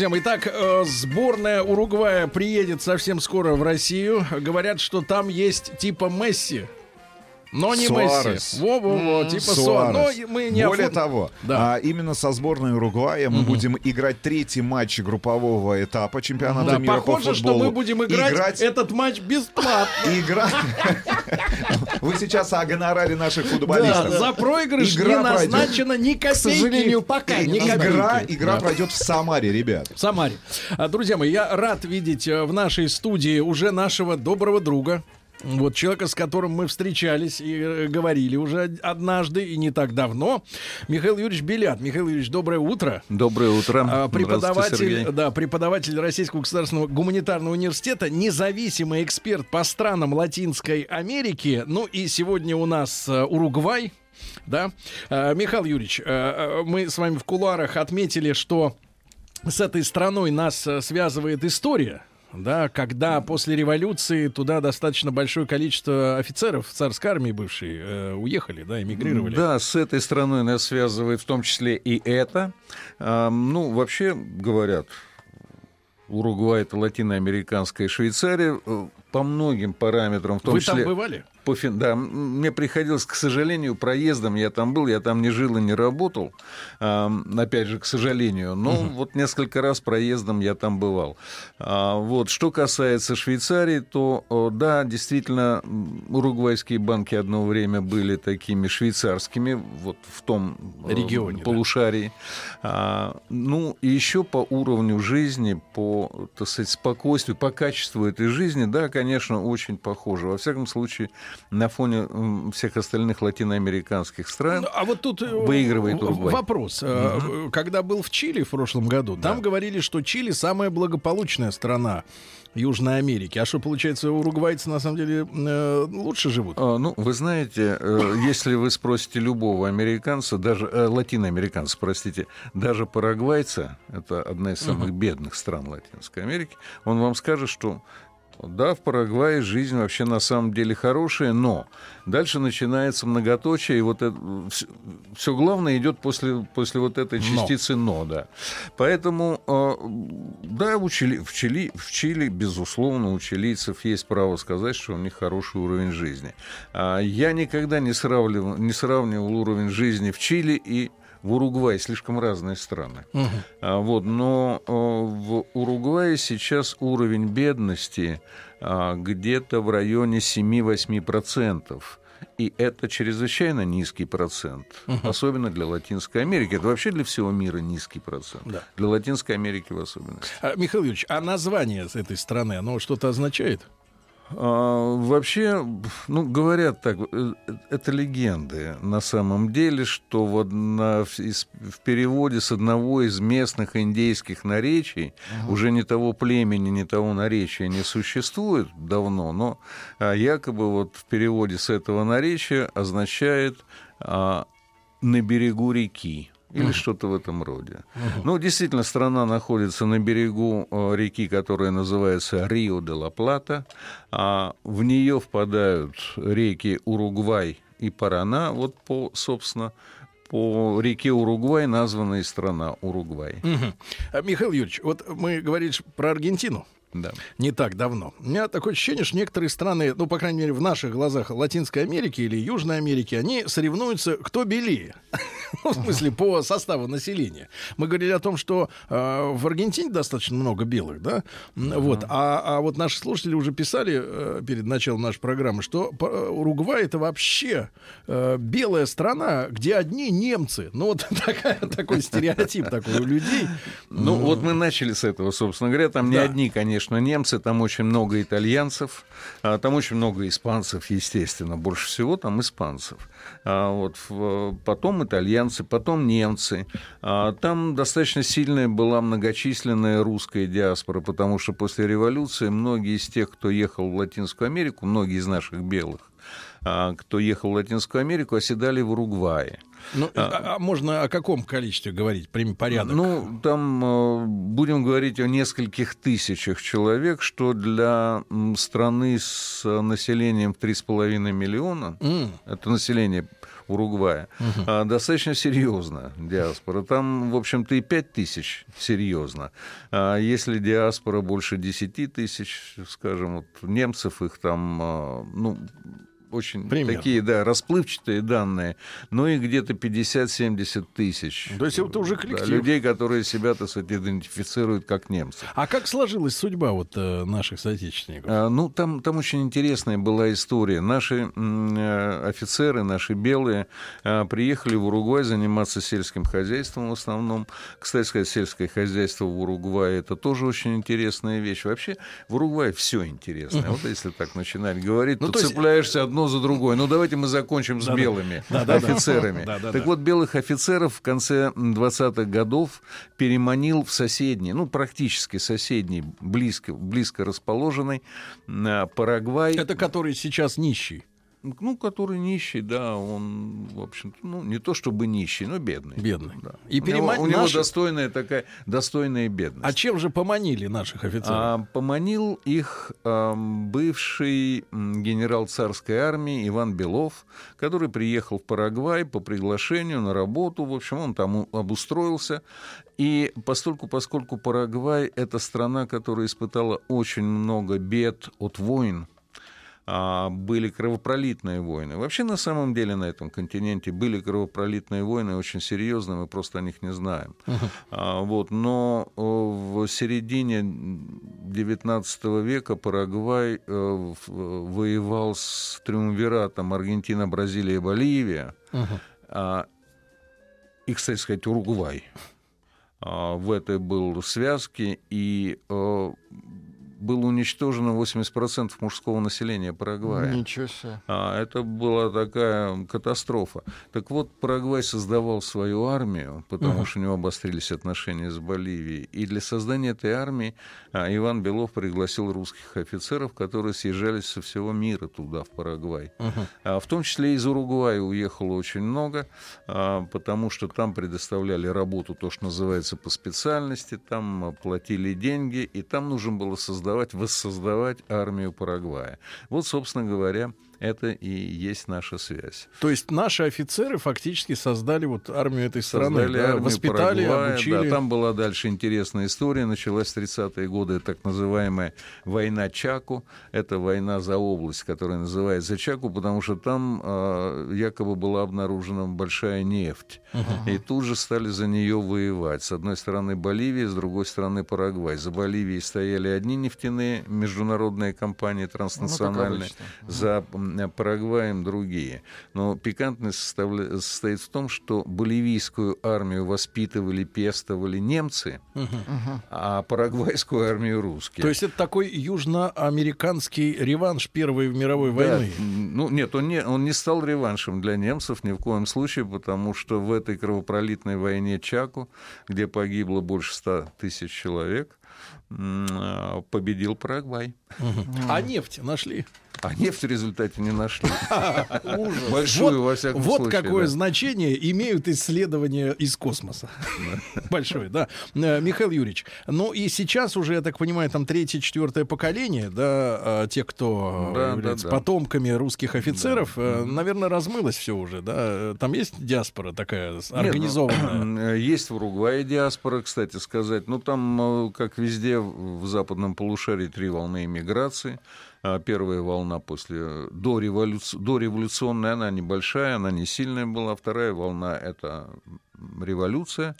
Друзья мои, итак, э, сборная Уругвая приедет совсем скоро в Россию. Говорят, что там есть типа Месси. Но не Суарес. Месси. Во-во-во, типа Суарес. Суарес. Но мы не Более оформ- того, Да. а, именно со сборной Уругвая мы будем играть третий матч группового этапа чемпионата Да, мира похоже, по что футболу. мы будем играть, Играть- этот матч бесплатно. Игра... Вы сейчас о гонораре наших Да, футболистов. за проигрыш Игра не пройдет. назначено ни копейки. сожалению, пока ни. Игра, игра Да. пройдет в Самаре, ребят. В Самаре. А, Друзья мои, я рад видеть э, в нашей студии уже нашего доброго друга. Вот человека, с которым мы встречались и э, говорили уже однажды и не так давно. Михаил Юрьевич Белят. Михаил Юрьевич, доброе утро. Доброе утро. А, Преподаватель, да, преподаватель Российского государственного гуманитарного университета, независимый эксперт по странам Латинской Америки. Ну и сегодня у нас э, Уругвай. Да, Э, Михаил Юрьевич, э, мы с вами в кулуарах отметили, что с этой страной нас связывает история. Да, когда после революции туда достаточно большое количество офицеров царской армии бывшей э, уехали, да, эмигрировали. Да, с этой страной нас связывает в том числе и это. А, ну, вообще говорят, Уругвай это латиноамериканская Швейцария. Э, По многим параметрам, в том Вы числе... там бывали? По фин- Да, мне приходилось, к сожалению, проездом, я там был, я там не жил и не работал, ам, опять же, к сожалению, но вот несколько раз проездом я там бывал. А, вот, что касается Швейцарии, то, да, действительно, уругвайские банки одно время были такими швейцарскими, вот в том э, Регионе, да. полушарии. А, ну, и еще по уровню жизни, по, так сказать, спокойствию, по качеству этой жизни, да, конечно, очень похоже. Во всяком случае, на фоне всех остальных латиноамериканских стран. Ну, А вот тут э, Выигрывает Уругвай. вопрос. Э, Когда был в Чили в прошлом году, там говорили, что Чили самая благополучная страна Южной Америки. А что, получается, уругвайцы на самом деле э, лучше живут? А, Ну, вы знаете, э, если вы спросите любого американца, даже э, латиноамериканца, простите, даже парагвайца, это одна из самых бедных стран Латинской Америки, он вам скажет, что да, в Парагвае жизнь вообще на самом деле хорошая, но дальше начинается многоточие, и вот все, главное идет после, после вот этой частицы «но», да. Поэтому, э, да, у Чили, в, Чили, в Чили, безусловно, у чилийцев есть право сказать, что у них хороший уровень жизни. А Я никогда не сравнивал, не сравнивал уровень жизни в Чили и в Уругвае слишком разные страны. А, вот, но э, в Уругвае сейчас уровень бедности а, где-то в районе 7-8%. И это чрезвычайно низкий процент, особенно для Латинской Америки. Это вообще для всего мира низкий процент. Да. Для Латинской Америки в особенности. А, Михаил Юрьевич, а название этой страны, оно что-то означает? А, вообще, ну, говорят так, э, это легенды на самом деле, что вот на, в, в переводе с одного из местных индейских наречий уже не того племени, не того наречия не существует давно, но а, якобы вот в переводе с этого наречия означает а, «на берегу реки». Или что-то в этом роде. Ну, действительно, страна находится на берегу э, реки, которая называется Рио де ла Плата. А в нее впадают реки Уругвай и Парана. Вот по, собственно, по реке Уругвай названа и страна Уругвай. А, Михаил Юрьевич, вот мы говорили про Аргентину. Да. не так давно. У меня такое ощущение, что некоторые страны, ну, по крайней мере, в наших глазах Латинской Америки или Южной Америки, они соревнуются, кто белее. Ну, в смысле, по составу населения. Мы говорили о том, что э, в Аргентине достаточно много белых, да? Вот. А, а вот наши слушатели уже писали э, перед началом нашей программы, что э, Уругвай это вообще э, белая страна, где одни немцы. Ну, вот такая, такой стереотип такой у людей. Ну, вот мы начали с этого, собственно говоря. Там не одни, конечно, немцы, там очень много итальянцев, а, там очень много испанцев, естественно, больше всего там испанцев. А вот потом итальянцы, потом немцы. А, там достаточно сильная была многочисленная русская диаспора, потому что после революции многие из тех, кто ехал в Латинскую Америку, многие из наших белых, кто ехал в Латинскую Америку, оседали в Уругвае. Ну, а, а можно о каком количестве говорить? Порядок. Ну, там э, будем говорить о нескольких тысячах человек, что для страны с населением в 3,5 миллиона, mm. это население Уругвая, угу. достаточно серьезно диаспора. Там, в общем-то, и 5 тысяч серьезно. А если диаспора больше 10 тысяч, скажем, вот немцев их там, а, ну, очень Примерно. такие, да, расплывчатые данные, но и где-то 50-70 тысяч. То есть это уже коллектив. Да, людей, которые себя, так сказать, идентифицируют как немцы. А как сложилась судьба вот э, наших соотечественников? А, ну, там, там очень интересная была история. Наши э, офицеры, наши белые, э, приехали в Уругвай заниматься сельским хозяйством в основном. Кстати сказать, сельское хозяйство в Уругвае это тоже очень интересная вещь. Вообще в Уругвае все интересное. Вот если так начинать говорить, ну, то, то цепляешься одно одно за другое. Ну, давайте мы закончим с да, белыми да, офицерами. Да, так вот, белых офицеров в конце 20-х годов переманил в соседний, ну, практически соседний, близко, близко расположенный Парагвай. Это который сейчас нищий ну, который нищий, да, он, в общем ну, не то чтобы нищий, но бедный. Бедный. Да. И у, него, у него достойная такая, достойная бедность. А чем же поманили наших офицеров? А, поманил их а, бывший генерал царской армии Иван Белов, который приехал в Парагвай по приглашению на работу, в общем, он там обустроился. И постольку, поскольку Парагвай — это страна, которая испытала очень много бед от войн, были кровопролитные войны. Вообще, на самом деле, на этом континенте были кровопролитные войны очень серьезные, мы просто о них не знаем. Uh-huh. Вот, но э, в середине XIX века Парагвай э, воевал с триумвиратом Аргентина, Бразилия, Боливия. Uh-huh. И, кстати сказать, Уругвай в этой был связке, и э, было уничтожено 80% мужского населения Парагвая. Ничего себе. А, это была такая катастрофа. Так вот, Парагвай создавал свою армию, потому uh-huh. что у него обострились отношения с Боливией. И для создания этой армии а, Иван Белов пригласил русских офицеров, которые съезжались со всего мира туда, в Парагвай. Uh-huh. А, в том числе из Уругвая уехало очень много, а, потому что там предоставляли работу, то, что называется, по специальности, там платили деньги, и там нужно было создать создавать, воссоздавать армию Парагвая. Вот, собственно говоря, это и есть наша связь. То есть наши офицеры фактически создали вот армию этой страны, создали да? армию воспитали, Парагвая, обучили. Да, там была дальше интересная история. Началась в 30-е годы так называемая война Чаку. Это война за область, которая называется Чаку, потому что там э, якобы была обнаружена большая нефть. Uh-huh. И тут же стали за нее воевать. С одной стороны Боливия, с другой стороны Парагвай. За Боливией стояли одни нефтяные международные компании транснациональные. Ну, за Парагваем другие. Но пикантность составля... состоит в том, что боливийскую армию воспитывали, пестовали немцы, угу. а парагвайскую армию русские. То есть это такой южноамериканский реванш Первой мировой войны? Да. Ну нет, он не, он не стал реваншем для немцев ни в коем случае, потому что в этой кровопролитной войне Чаку, где погибло больше ста тысяч человек, а, победил Парагвай. А нефть нашли? А нефть в результате не нашли. Большую, вот, во всяком вот случае. Вот какое значение имеют исследования из космоса. Большое, да. Э, Михаил Юрьевич, ну и сейчас уже, я так понимаю, там третье, четвертое поколение, да, а, те, кто да. потомками русских офицеров, да. наверное, размылось все уже, да? Там есть диаспора такая ну, организованная? есть в Уругвае диаспора, кстати сказать. Ну, там, э, как везде в западном полушарии, три волны иммиграции. А, первая волна после до, революци, до революционная, она небольшая, она не сильная была. Вторая волна — это революция.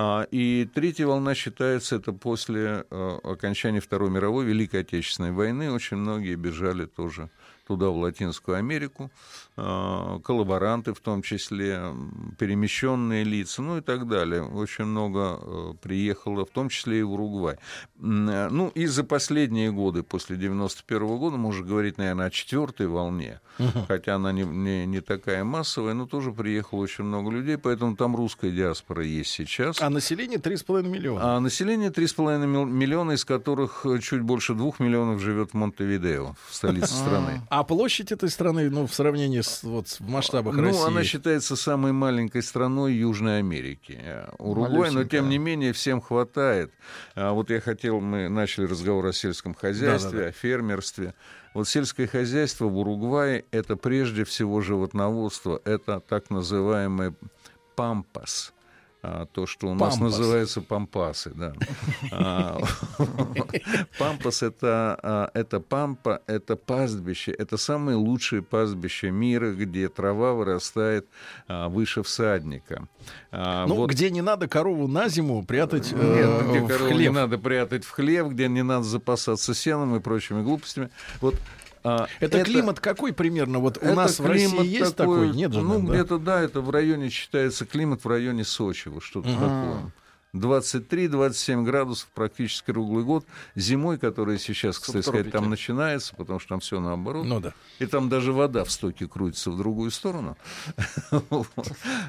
А, и третья волна считается это после а, окончания Второй мировой Великой Отечественной войны. Очень многие бежали тоже туда, в Латинскую Америку, э, коллаборанты в том числе, перемещенные лица, ну и так далее. Очень много э, приехало, в том числе и в Уругвай. Э, Ну и за последние годы, после 91 года, можно говорить, наверное, о четвертой волне, хотя она не, не, не такая массовая, но тоже приехало очень много людей, поэтому там русская диаспора есть сейчас. А население 3,5 миллиона. А население 3,5 мил- миллиона, из которых э, чуть больше двух миллионов живет в Монтевидео, в столице страны. А площадь этой страны, ну, в сравнении с, вот, в масштабах Ну, России... она считается самой маленькой страной Южной Америки. Э, Уругвай, но тем не менее всем хватает. А вот я хотел, мы начали разговор о сельском хозяйстве, Да-да-да. о фермерстве. Вот сельское хозяйство в Уругвае это прежде всего животноводство, это так называемый пампас. А, то, что у нас Пампас. называется пампасы, да. А, Пампас это, а, это пампа, это пастбище, это самое лучшее пастбище мира, где трава вырастает выше всадника. Ну, вот- где не надо корову на зиму прятать нет, э, где в корову хлев. не надо прятать в хлев, где не надо запасаться сеном и прочими глупостями. Вот а, Это, климат какой примерно? Вот у это нас в России есть такой? Нет же, Ну, где-то, да, это в районе, считается, климат в районе Сочи, вот что-то такое. 23-27 градусов практически круглый год. Зимой, которая сейчас, кстати сказать, там начинается, потому что там все наоборот. Ну да. И там даже вода в стоке крутится в другую сторону,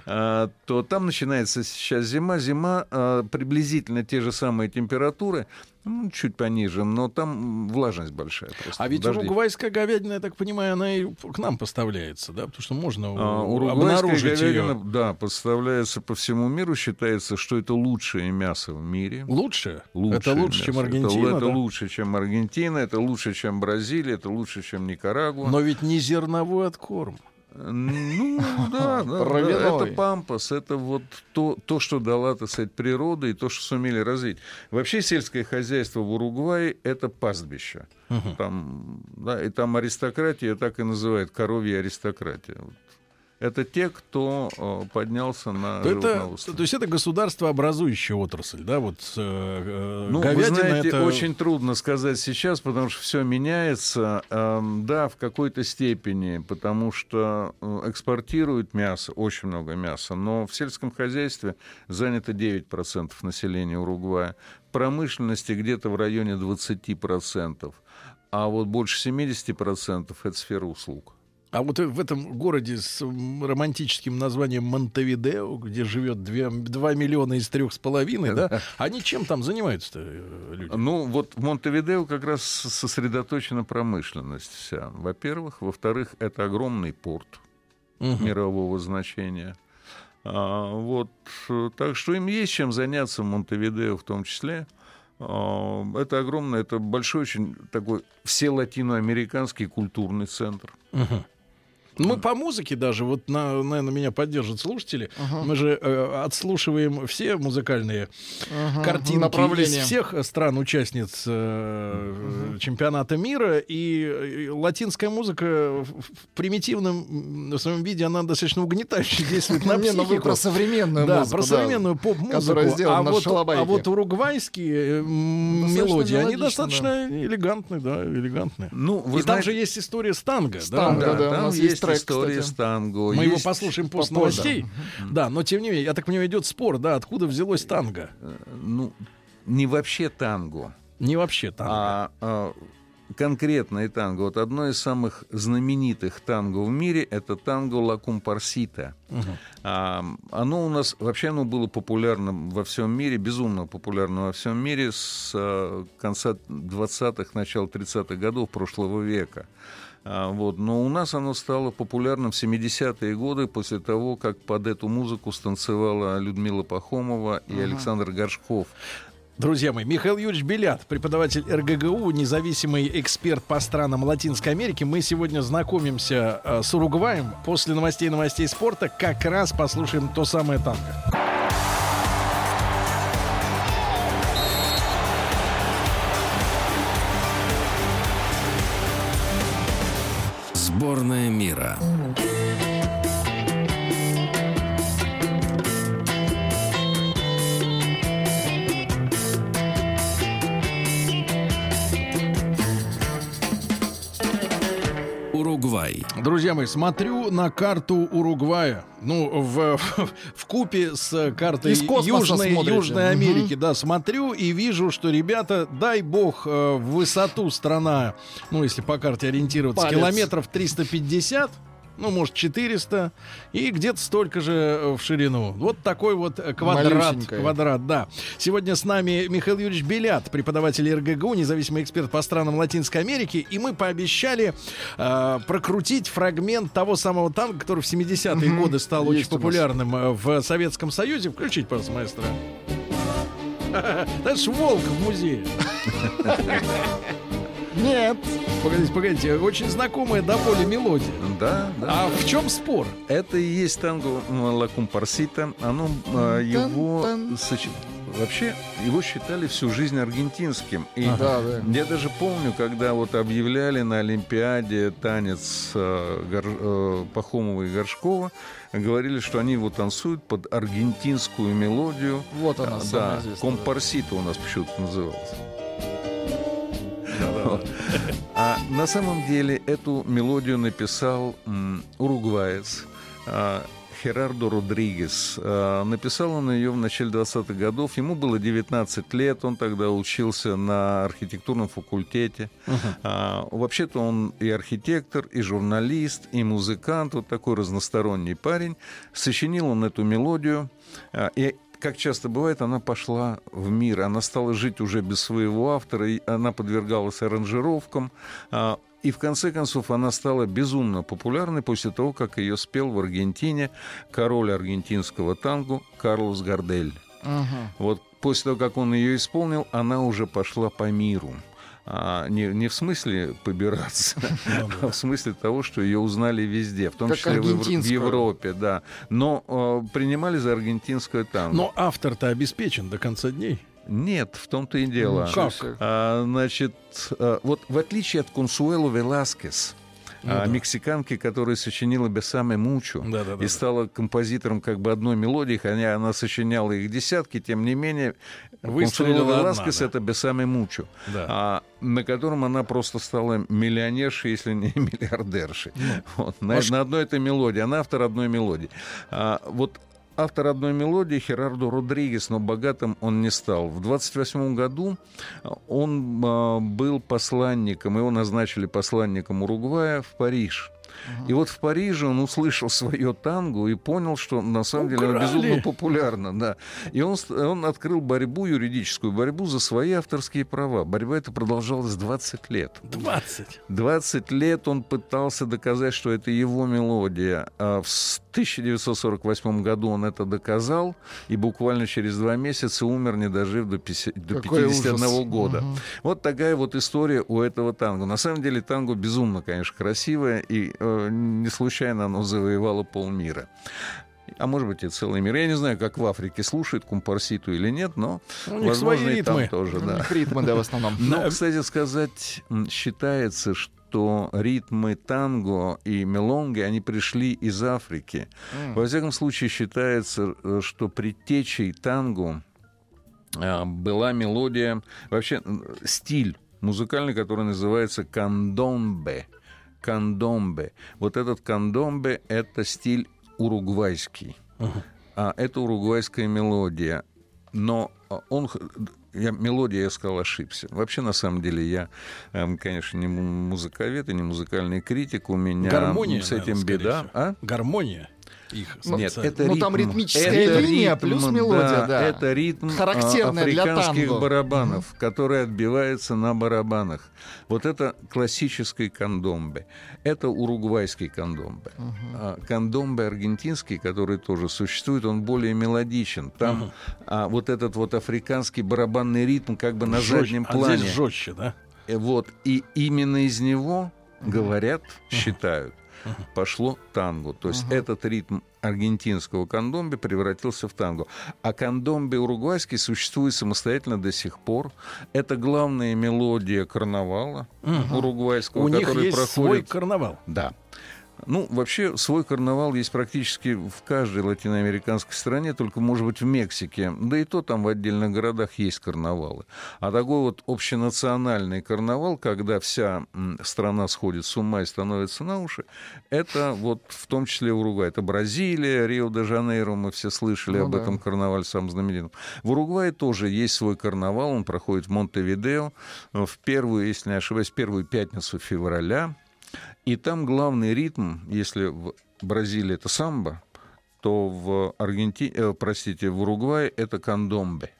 А, то там начинается сейчас зима. Зима а, приблизительно те же самые температуры, ну, чуть пониже, но там влажность большая просто. А ведь дожди. уругвайская говядина, я так понимаю, она и к нам поставляется, да? Потому что можно А, обнаружить говядина, ее. да, поставляется по всему миру. Считается, что это лучшее мясо в мире. Лучше? Лучшее это лучше, чем мясо. Это- Аргентина, Это, да? лучше, чем Аргентина, это лучше, чем Бразилия, это лучше, чем Никарагуа. Но ведь не зерновой откорм. Ну, да, да, да, это пампас, это вот то, то, что дала, так сказать, природа и то, что сумели развить. Вообще сельское хозяйство в Уругвае — это пастбище. Там, да, и там аристократия так и называют, коровья аристократия. Вот. Это те, кто э, поднялся на То, это, то есть это государствообразующая отрасль, да? Вот э, э, Ну, говядина вы знаете, это... очень трудно сказать сейчас, потому что все меняется. Эм, да, в какой-то степени, потому что э, экспортируют мясо, очень много мяса, но в сельском хозяйстве занято 9% населения Уругвая. В промышленности где-то в районе 20%. А вот больше 70% это сфера услуг. А вот в этом городе с романтическим названием Монтевидео, где живет 2, миллиона из трех с половиной, да, они чем там занимаются-то э, люди? Ну, вот в Монтевидео как раз сосредоточена промышленность вся. Во-первых. Во-вторых, это огромный порт. Мгм. мирового значения. А, вот, э, так что им есть чем заняться в Монтевидео в том числе. А, это огромный, это большой очень такой все латиноамериканский культурный центр. Мгм. Мы по музыке даже, вот, на, наверное, меня поддержат слушатели. Мы же э, отслушиваем все музыкальные Ага, картинки направления. из всех стран-участниц э, чемпионата мира. И, э, латинская музыка в, в примитивном м, своем виде, она достаточно угнетающе действует на Не, ну вы психику. про современную да, музыку, про современную поп-музыку. а, вот, а вот уругвайские э, Достаточно мелодии, они достаточно элегантные, да, элегантные. Ну, вы И там знаете- же есть история с танго. С да? танго, да, да, у там нас есть есть трек, история кстати. с танго. Мы его есть- послушаем после попозже. новостей. Да, но тем не менее, я так понимаю, идет спор, да, откуда взялось танго? э, Ну, не вообще танго, Не вообще танго. а, а конкретное танго. Вот одно из самых знаменитых танго в мире — это танго «Ла Кумпарсита». А, оно у нас, вообще оно было популярным во всем мире, безумно популярным во всем мире с а, конца 20-х, начала 30-х годов прошлого века. А, вот. Но у нас оно стало популярным в 70-е годы после того, как под эту музыку станцевала Людмила Пахомова и Александр Горшков. Друзья мои, Михаил Юрьевич Белят, преподаватель РГГУ, независимый эксперт по странам Латинской Америки. Мы сегодня знакомимся э, с Уругваем. После новостей новостей спорта как раз послушаем то самое танго. Смотрю на карту Уругвая. Ну, в, в, в купе с картой Южной, смотрите. Южной. Америки. Да, смотрю и вижу, что ребята, дай бог, э, в высоту страна, ну, если по карте ориентироваться, Палец. километров 350, ну, может, 400, и где-то столько же э, в ширину. Вот такой вот э, квадрат. Квадрат, да. Сегодня с нами Михаил Юрьевич Белят, преподаватель РГГУ, независимый эксперт по странам Латинской Америки. И мы пообещали э, прокрутить фрагмент того самого танка, который в 70-е Мгм. годы стал Есть очень популярным э, в Советском Союзе. Включить, пожалуйста, маэстро. Это ж волк в музее. Нет. Погодите, погодите, очень знакомая до боли мелодия. Да, да. А в чем спор? Это и есть танго ну, ла Компарсита. Оно, а, его соч- вообще его считали всю жизнь аргентинским. И Да, да. я даже помню, когда вот объявляли на Олимпиаде танец э, Гор- э, Пахомова и Горшкова, говорили, что они его танцуют под аргентинскую мелодию. Вот она, самая да, известная. компарсита у нас почему-то называлась. А на самом деле эту мелодию написал уругваец а, Херардо Родригес. А, Написал он ее в начале 20-х годов. Ему было 19 лет, он тогда учился на архитектурном факультете. А, Вообще-то он и архитектор, и журналист, и музыкант, вот такой разносторонний парень. Сочинил он эту мелодию. И как часто бывает, она пошла в мир. Она стала жить уже без своего автора, и она подвергалась аранжировкам. А, И в конце концов она стала безумно популярной после того, как ее спел в Аргентине король аргентинского танго Карлос Гардель. Мгм. Вот после того, как он ее исполнил, она уже пошла по миру. А, не, не в смысле побираться, а в смысле того, что ее узнали везде, в том Как числе в, Евро- в аргентинскую. Европе, да. Но э, принимали за аргентинское танго. Но автор-то обеспечен до конца дней. Нет, в том-то и дело. Ничего Как? А, значит, а, вот в отличие от Консуэло Веласкес, Ну а, да. мексиканки, которая сочинила «Бесаме Мучу» Да-да-да-да. и стала композитором как бы одной мелодии, хотя она сочиняла их десятки, тем не менее, одна, Веласкес да. это «Бесаме Мучу», Да. а, на котором она просто стала миллионершей, если не миллиардершей. Вот, на, на одной этой мелодии. Она автор одной мелодии. А, вот автор одной мелодии Херардо Родригес, но богатым он не стал. В 28 году он а, был посланником, его назначили посланником Уругвая в Париж. И вот в Париже он услышал свое танго и понял, что на самом деле оно Украли. безумно популярно. Да. И он, он открыл борьбу, юридическую борьбу за свои авторские права. Борьба эта продолжалась 20 лет. 20. 20 лет он пытался доказать, что это его мелодия. А в с- 1948 году он это доказал, и буквально через два месяца умер, не дожив до, 50 до Какой 51 ужас. года. Мгм. Вот такая вот история у этого танго. На самом деле танго безумно, конечно, красивое, и не случайно оно завоевало полмира. А может быть и целый мир. Я не знаю, как в Африке слушают компарситу или нет, но У них возможно свои и там ритмы. тоже, У да. них ритмы, да, в основном. Но, кстати сказать, считается, что ритмы танго и мелонги, они пришли из Африки. М. Во всяком случае, считается, э, что предтечей танго а, была мелодия, вообще стиль музыкальный, который называется кандомбе. Кандомбе. Вот этот кандомбе — это стиль уругвайский. А это уругвайская мелодия. Но а, он... Я, мелодия, я сказал, ошибся. Вообще, на самом деле, я, эм, конечно, не му- музыковед и не музыкальный критик. У меня Гармония, с этим наверное, беда. всего. А? Гармония их Нет, социальная. это Ну, ритм. там ритмическая это линия ритм, плюс мелодия, да. Это ритм Характерная а, для африканских танго. барабанов, который отбивается на барабанах. Вот это классический кандомбе. Это уругвайский кандомбе. А кандомбе аргентинский, который тоже существует, он более мелодичен. Там а, вот этот вот африканский барабанный ритм как бы на Жёстче. заднем А плане. здесь жестче, да? Э, Вот. И именно из него, говорят, считают, пошло танго. То есть этот ритм аргентинского кандомбе превратился в танго. А кандомбе уругвайский существует самостоятельно до сих пор. Это главная мелодия карнавала уругвайского, У них который есть свой проходит... карнавал. Да. Ну, вообще, свой карнавал есть практически в каждой латиноамериканской стране, только, может быть, в Мексике. Да и то там в отдельных городах есть карнавалы. А такой вот общенациональный карнавал, когда вся страна сходит с ума и становится на уши, это вот в том числе Уругвай. Это Бразилия, Рио-де-Жанейро, мы все слышали Ну об да. этом карнавале самом знаменитом. В Уругвае тоже есть свой карнавал, он проходит в Монтевидео э, в первую, если не ошибаюсь, первую пятницу февраля. И там главный ритм, если в Бразилии это самбо, то в Аргентине, э, простите, в Уругвае это кандомбе.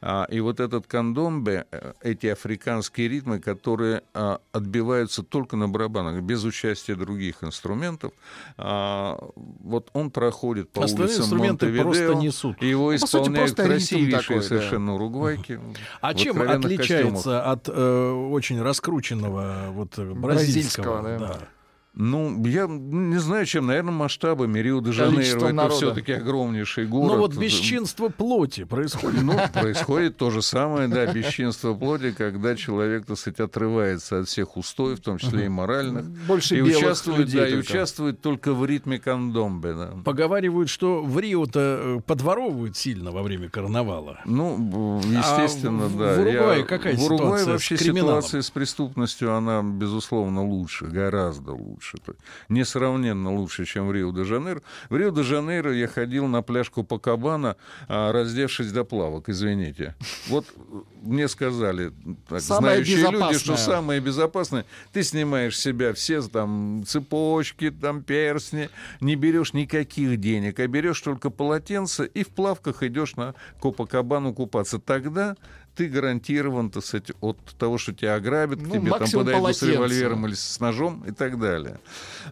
А, и вот этот кандомбе, э, эти африканские ритмы, которые а, отбиваются только на барабанах, без участия других инструментов, а, вот он проходит по Остальные улицам инструменты Монтевидео, просто несут. его Ну, по сути, исполняют ритм красивейшие такой, да. совершенно уругвайки. А чем отличается костюмах. от э, очень раскрученного вот э, бразильского? Бразильского, да. да. Ну, я не знаю, чем, наверное, масштабами. Рио-де-Жанейро это все-таки огромнейший город. Но вот бесчинство плоти происходит. Ну, происходит то же самое, да, бесчинство плоти, когда человек, так сказать, отрывается от всех устоев, в том числе и моральных, Больше и участвует, людей да, и участвует только в ритме кандомбе. Да. Поговаривают, что в Рио-то э, подворовывают сильно во время карнавала. Ну, естественно, А да. в Уругвае какая В Уругвае ситуация вообще ситуация с преступностью, она, безусловно, лучше, гораздо лучше. Есть Несравненно лучше, чем в Рио-де-Жанейро. В Рио-де-Жанейро я ходил на пляж Копакабана, а, раздевшись до плавок, извините. Вот э, мне сказали так, Самое знающие люди, что самое безопасное, ты снимаешь с себя все там цепочки, там перстни, не берешь никаких денег, а берешь только полотенце и в плавках идешь на Копакабану купаться. Тогда ты гарантирован, так сказать, от того, что тебя ограбят, к Ну, тебе там подойдут с полотенце. револьвером или с ножом и так далее.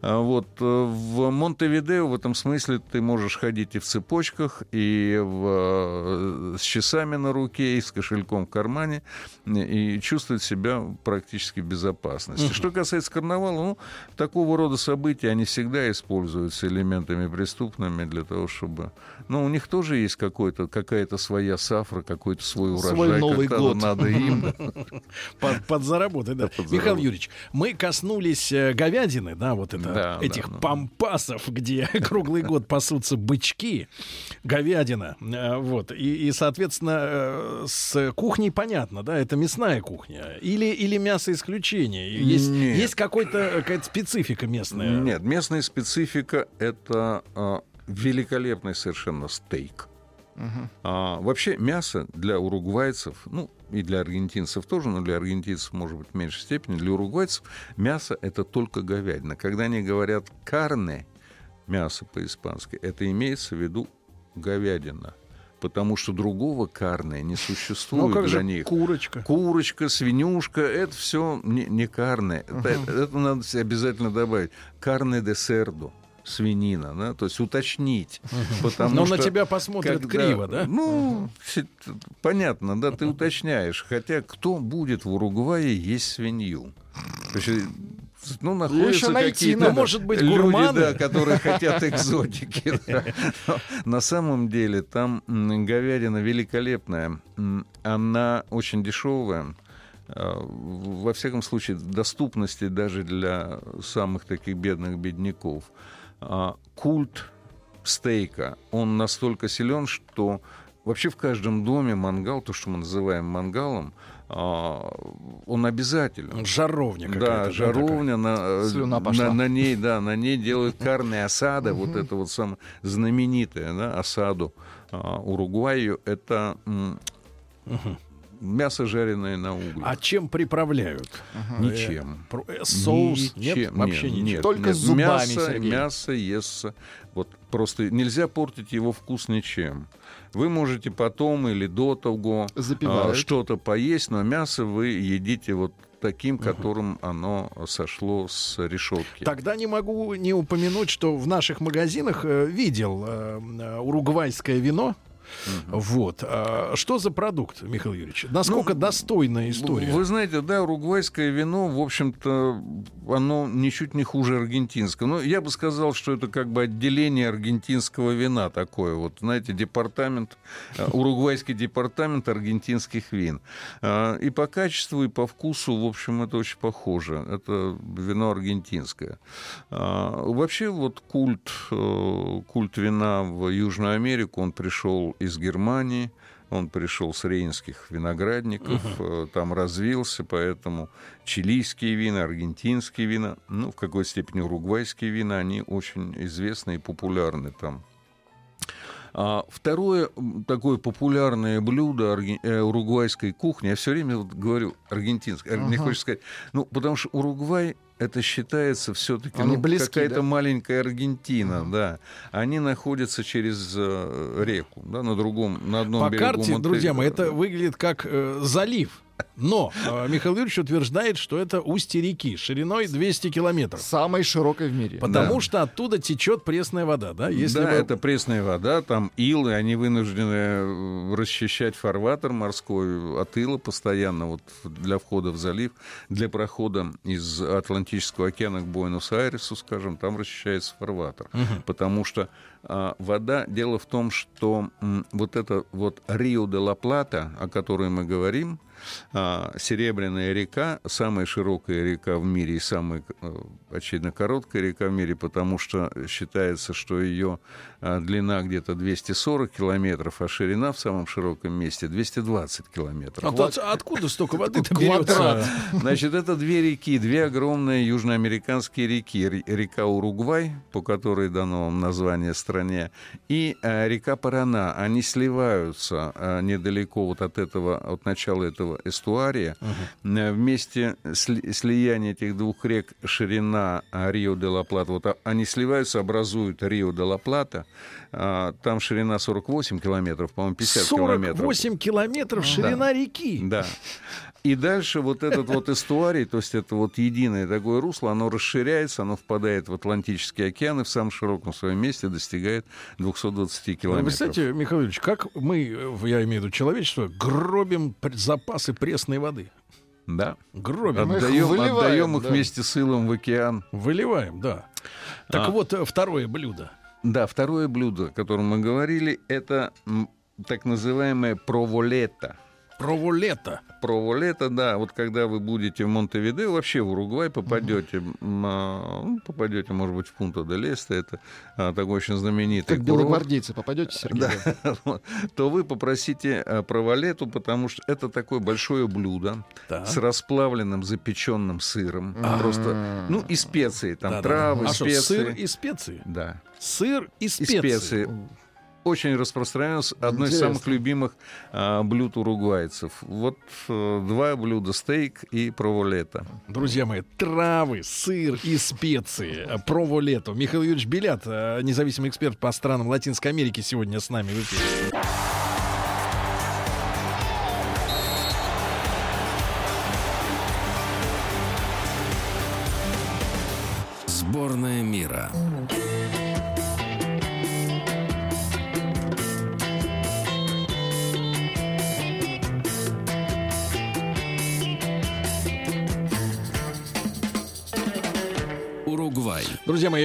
А Вот э, в Монтевидео в этом смысле ты можешь ходить и в цепочках, и в, э, с часами на руке, и с кошельком в кармане, и чувствовать себя практически в безопасности. Что касается карнавала, ну, такого рода события, они всегда используются элементами преступными для того, чтобы... Ну, у них тоже есть какой-то, какая-то своя сафра, какой-то свой урожай. Свой Новый год. Надо им. Под, подзаработать, да. подзаработать. Михаил Юрьевич, мы коснулись э, говядины, да, вот это, Да, этих да, да. пампасов, где круглый год пасутся бычки, говядина, э, вот, и, и, соответственно, э, с кухней понятно, да, это мясная кухня, или, или мясо исключение, есть, Нет. есть какой-то, какая-то специфика местная. Нет, местная специфика — это великолепный совершенно стейк. А, вообще мясо для уругвайцев, ну и для аргентинцев тоже, но для аргентинцев, может быть, в меньшей степени, для уругвайцев мясо — это только говядина. Когда они говорят «карне», мясо по-испански, это имеется в виду говядина. Потому что другого карне не существует Ну, как для же них. курочка? Курочка, свинюшка, это все не, не карне. Это, это надо обязательно добавить. Карне де сердо. Свинина, да, то есть уточнить. Потому Но что на тебя посмотрят когда- криво, да? Ну, понятно, да, ты уточняешь. Хотя кто будет в Уругвае есть свинью? Ну, находятся найти какие-то. Ну, может быть, люди, гурманы? да, которые хотят экзотики. да. На самом деле там говядина великолепная. Она очень дешевая. А, Во всяком случае, доступности даже для самых таких бедных бедняков. А, Культ стейка, он настолько силен, что вообще в каждом доме мангал, то, что мы называем мангалом, а, он обязателен. Жаровня какая-то. Да, жаровня, на, на, на ней, да, на ней делают карные осада, вот это вот самое знаменитое, да, осаду а, Уругваю, это мясо жареное на угле. А чем приправляют? Ничем. Про- э, Соус? Нет, Ничем. вообще нет, ничего. нет, Только нет. зубами, мясо, Сергей. мясо естся. Вот просто нельзя портить его вкус ничем. Вы можете потом или до того а, Запивают. что-то поесть, но мясо вы едите вот таким, которым оно сошло с решетки. Тогда не могу не упомянуть, что в наших магазинах э, видел э, э, уругвайское вино. Вот. А что за продукт, Михаил Юрьевич? Насколько достойная история? Вы знаете, да, уругвайское вино, в общем-то, оно ничуть не хуже аргентинского. Но я бы сказал, что это как бы отделение аргентинского вина такое. Вот, знаете, департамент, э, уругвайский департамент аргентинских вин. А, И по качеству, и по вкусу, в общем, это очень похоже. Это вино аргентинское. А, Вообще, вот культ, э, культ вина в Южную Америку, он пришел из Германии, он пришел с рейнских виноградников, э, там развился, поэтому чилийские вина, аргентинские вина, ну, в какой степени уругвайские вина, они очень известны и популярны там. А второе такое популярное блюдо арги- э, уругвайской кухни, я все время вот говорю аргентинской, мне хочется сказать, ну, потому что Уругвай это считается все-таки ну, близки, какая-то да? маленькая Аргентина, да. Они находятся через э, реку, да, на другом, на одном По берегу карте, Монте- друзья мои, это выглядит как э, залив. Но э, Михаил Юрьевич утверждает, что это устье реки шириной 200 километров. Самой широкой в мире. Потому Да. что оттуда течет пресная вода, да? Если да, вы- это пресная вода, там илы, они вынуждены э, расчищать фарватер морской от ила постоянно вот для входа в залив, для прохода из Атлантического океана к Буэнос-Айресу, скажем, там расчищается фарватер. Потому что а, вода, дело в том, что вот это вот Рио де ла Плата, о которой мы говорим, а, Серебряная река, самая широкая река в мире и самая, э, очевидно, короткая река в мире, потому что считается, что ее а, длина где-то 240 километров, а ширина в самом широком месте 220 километров. А то от- откуда столько воды-то Квадрат. Значит, это две реки, две огромные южноамериканские реки. Река Уругвай, по которой дано вам название стране, и э, река Парана. Они сливаются недалеко вот от этого, от начала этого эстуария. Э, Вместе сли- слияния этих двух рек ширина э, Рио де ла Плата, вот а- они сливаются, образуют Рио де ла Плата. А, Там ширина 48 километров, по-моему, 50 километров. 48 километров ширина реки. Да. И дальше вот этот вот эстуарий, то есть это вот единое такое русло, оно расширяется, оно впадает в Атлантический океан и в самом широком своем месте достигает 220 Вы километров. представляете, Михаил Юрьевич, как мы, я имею в виду человечество, гробим запасы пресной воды. Да. Гробим. Мы их Отдаем, выливаем, отдаем их да. вместе с илом в океан. Выливаем, да. Так А. вот, э, второе блюдо. Да, второе блюдо, о котором мы говорили, это так называемая проволета. Проволета. Проволета, да, вот когда вы будете в Монтевидео, вообще в Уругвай попадете, а, ну, попадете, может быть, в Пунта де Леста, это а, такой очень знаменитый Как курорт. белогвардейцы попадете, Сергей? да? То вы попросите а, провалету, потому что это такое большое блюдо с расплавленным запеченным сыром. Просто, ну, и специи, там травы, А что, специи. сыр и специи? Да. Сыр и И специи. Очень распространилось, одно из Интересно. самых любимых а, блюд уругвайцев. Вот э, два блюда, стейк и проволета. Друзья мои, травы, сыр и специи. Проволету. Михаил Юрьевич Белят, э, независимый эксперт по странам Латинской Америки, сегодня с нами в эфире.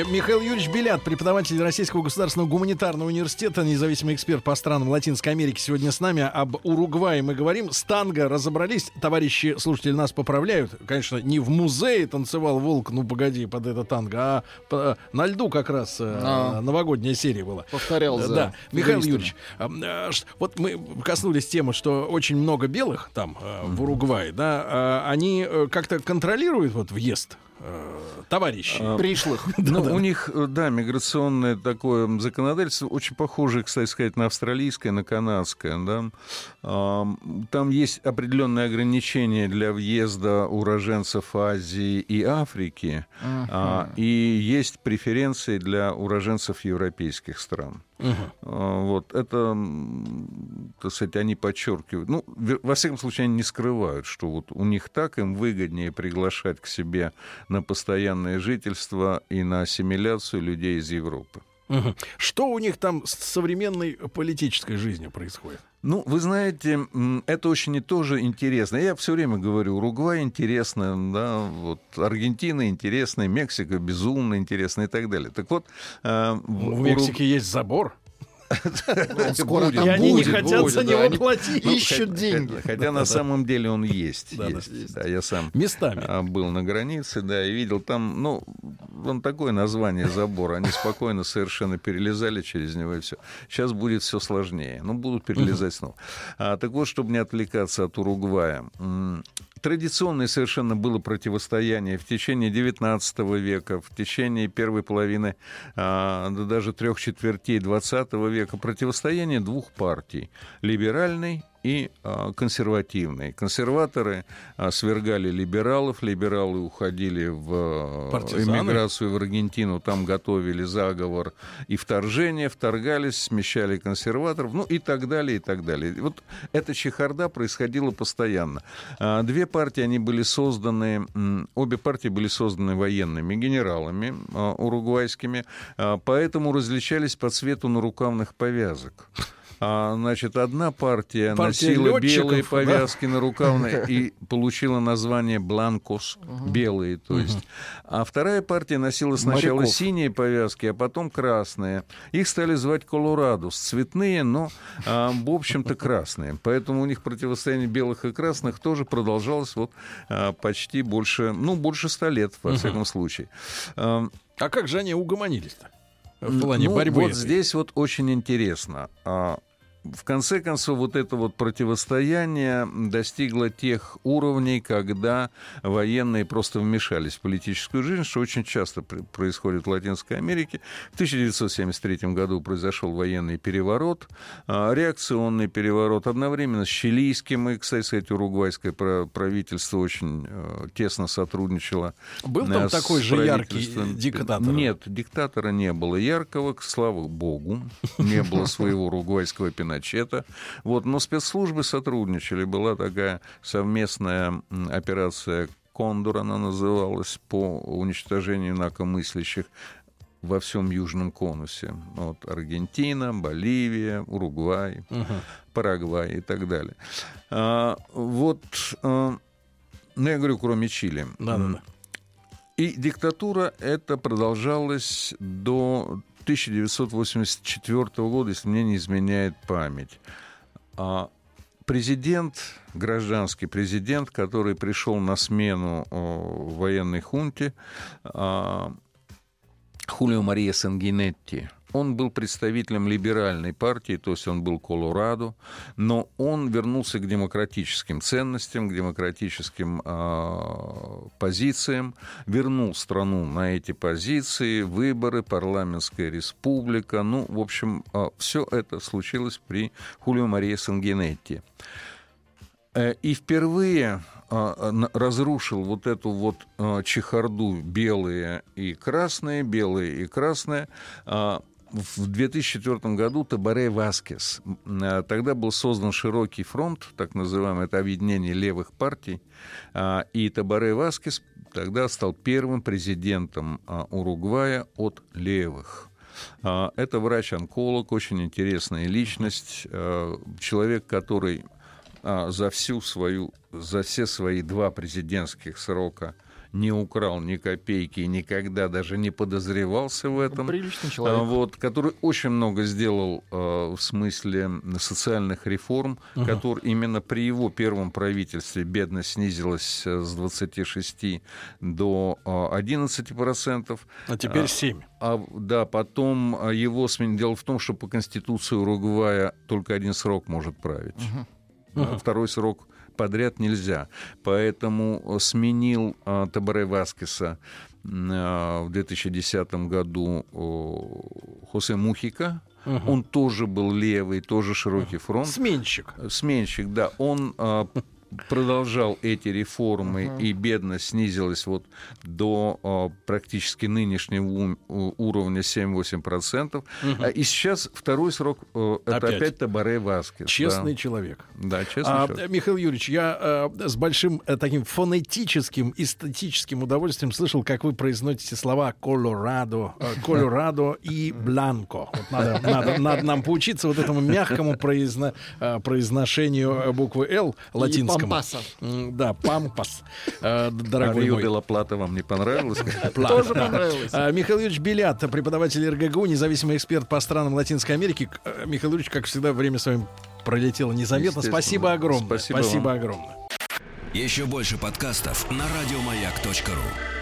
Михаил Юрьевич Белят, преподаватель Российского государственного гуманитарного университета, независимый эксперт по странам Латинской Америки, сегодня с нами. Об Уругвае мы говорим. С танго разобрались. Товарищи слушатели нас поправляют. Конечно, не в музее танцевал волк, ну погоди, под это танго, а на льду как раз э, А. новогодняя серия была. Повторял за Да, Михаил. Юрьевич, ш- вот мы коснулись темы, что очень много белых там э, в Уругвае, да, а, они э, как-то контролируют вот въезд э, товарищей. Пришлых. Ну, у них, э, да, миграционное такое законодательство, очень похоже, кстати сказать, на австралийское, на канадское, да. Ам, Там есть определенные ограничения для въезда уроженцев Азии и Африки, а, и есть преференции для уроженцев европейских стран. А, Вот это, так сказать, они подчеркивают. Ну, во всяком случае, они не скрывают, что вот у них так им выгоднее приглашать к себе на постоянное жительство и на ассимиляцию людей из Европы. Мгм. Что у них там с современной политической жизнью происходит? Ну, вы знаете, это очень тоже интересно. Я все время говорю, Уругвай интересно, да, вот Аргентина интересная, Мексика безумно интересна и так далее. Так вот, э, в В Мексике есть забор, Скоро там и они не хотят будет, за да, него они платить. Ну, ищут хотя- деньги. Хотя на самом деле он есть. Да, да. есть. Да, я сам Местами. а, был на границе, да, и видел там, ну, он такое название забора, они спокойно совершенно перелезали через него и все. Сейчас будет все сложнее, ну, будут перелезать снова. А, так вот, чтобы не отвлекаться от Уругвая, Традиционное совершенно было противостояние в течение XIX века, в течение первой половины, а, да даже трех четвертей XX века, противостояние двух партий – либеральной и а, консервативной. Консерваторы а, свергали либералов, либералы уходили в а, Партизаны. эмиграцию в Аргентину, там готовили заговор и вторжение, вторгались, смещали консерваторов, ну и так далее, и так далее. Вот эта чехарда происходила постоянно. Две партии, они были созданы, обе партии были созданы военными генералами уругвайскими, поэтому различались по цвету нарукавных повязок. А, значит, одна партия, Партия носила лётчиков, белые да? повязки на рукавные и получила название бланкос, белые, то есть. А вторая партия носила сначала Моряков. синие повязки, а потом красные. Их стали звать колорадус, цветные, но, а, в общем-то, красные. Поэтому у них противостояние белых и красных тоже продолжалось вот а, почти больше, ну, больше ста лет, во всяком случае. А, А как же они угомонились-то? В плане ну, борьбы. Вот этой? здесь вот очень интересно. А, В конце концов, вот это вот противостояние достигло тех уровней, когда военные просто вмешались в политическую жизнь, что очень часто происходит в Латинской Америке. В 1973 году произошел военный переворот, а, реакционный переворот, одновременно с чилийским, и, кстати сказать, уругвайское правительство очень э, тесно сотрудничало Был там такой же яркий диктатор? Нет, диктатора не было яркого, к- слава богу. Не было своего уругвайского Пиночета. Вот, но спецслужбы сотрудничали. Была такая совместная операция «Кондор», она называлась, по уничтожению инакомыслящих во всем Южном конусе. Вот, Аргентина, Боливия, Уругвай, Парагвай и так далее. А, вот, а, ну, я говорю, кроме Чили. Да-да-да. И диктатура это продолжалась до 1984 года, если мне не изменяет память. А президент, гражданский президент, который пришел на смену военной хунте, а, Хулио Мария Сангинетти, он был представителем либеральной партии, то есть он был Колорадо, но он вернулся к демократическим ценностям, к демократическим а, позициям, вернул страну на эти позиции, выборы, парламентская республика. Ну, в общем, все это случилось при Хулио Мария Сангинетти. Э, И впервые а, разрушил вот эту вот а, чехарду белые и красные, белые и красные. В 2004 году Табаре Васкес. А, Тогда был создан широкий фронт, так называемый, это объединение левых партий. а, И Табаре Васкес тогда стал первым президентом а, Уругвая от левых. Это врач-онколог, очень интересная личность, человек, который за всю свою, за все свои два президентских срока не украл ни копейки и никогда даже не подозревался в этом. Приличный А, человек. Вот, который очень много сделал а, в смысле социальных реформ, который именно при его первом правительстве бедность снизилась э, с 26 до а, 11 процентов. А теперь 7. А, да, потом а, его сменили. Дело в том, что по конституции Уругвая только один срок может править. А Второй срок подряд нельзя. Поэтому э, сменил а, Табаре Васкеса а, в 2010 году Хосе Мухика. Он тоже был левый, тоже широкий фронт. Сменщик. Сменщик, да. Он продолжал эти реформы, и бедность снизилась вот до а, практически нынешнего уровня 7-8%. А, И сейчас второй срок э, это Опять. опять, Табаре Васкес. Честный да. человек. Да, честный А, человек. Михаил Юрьевич, я э, с большим э, таким фонетическим, эстетическим удовольствием слышал, как вы произносите слова Колорадо, Колорадо и Бланко. Вот надо, надо- надо нам поучиться вот этому мягкому произно- произношению буквы «Л» латинскому. Пампаса. Да, пампас, э, дорогой Рио мой. де ла Плата вам не понравилось? Тоже понравилось. А, Михаил Юрьевич Белят, преподаватель РГГУ, независимый эксперт по странам Латинской Америки. Э, Михаил Юрьевич, как всегда, время с вами пролетело незаметно. Спасибо огромное. Спасибо вам. огромное. Еще больше подкастов на радиомаяк.ру.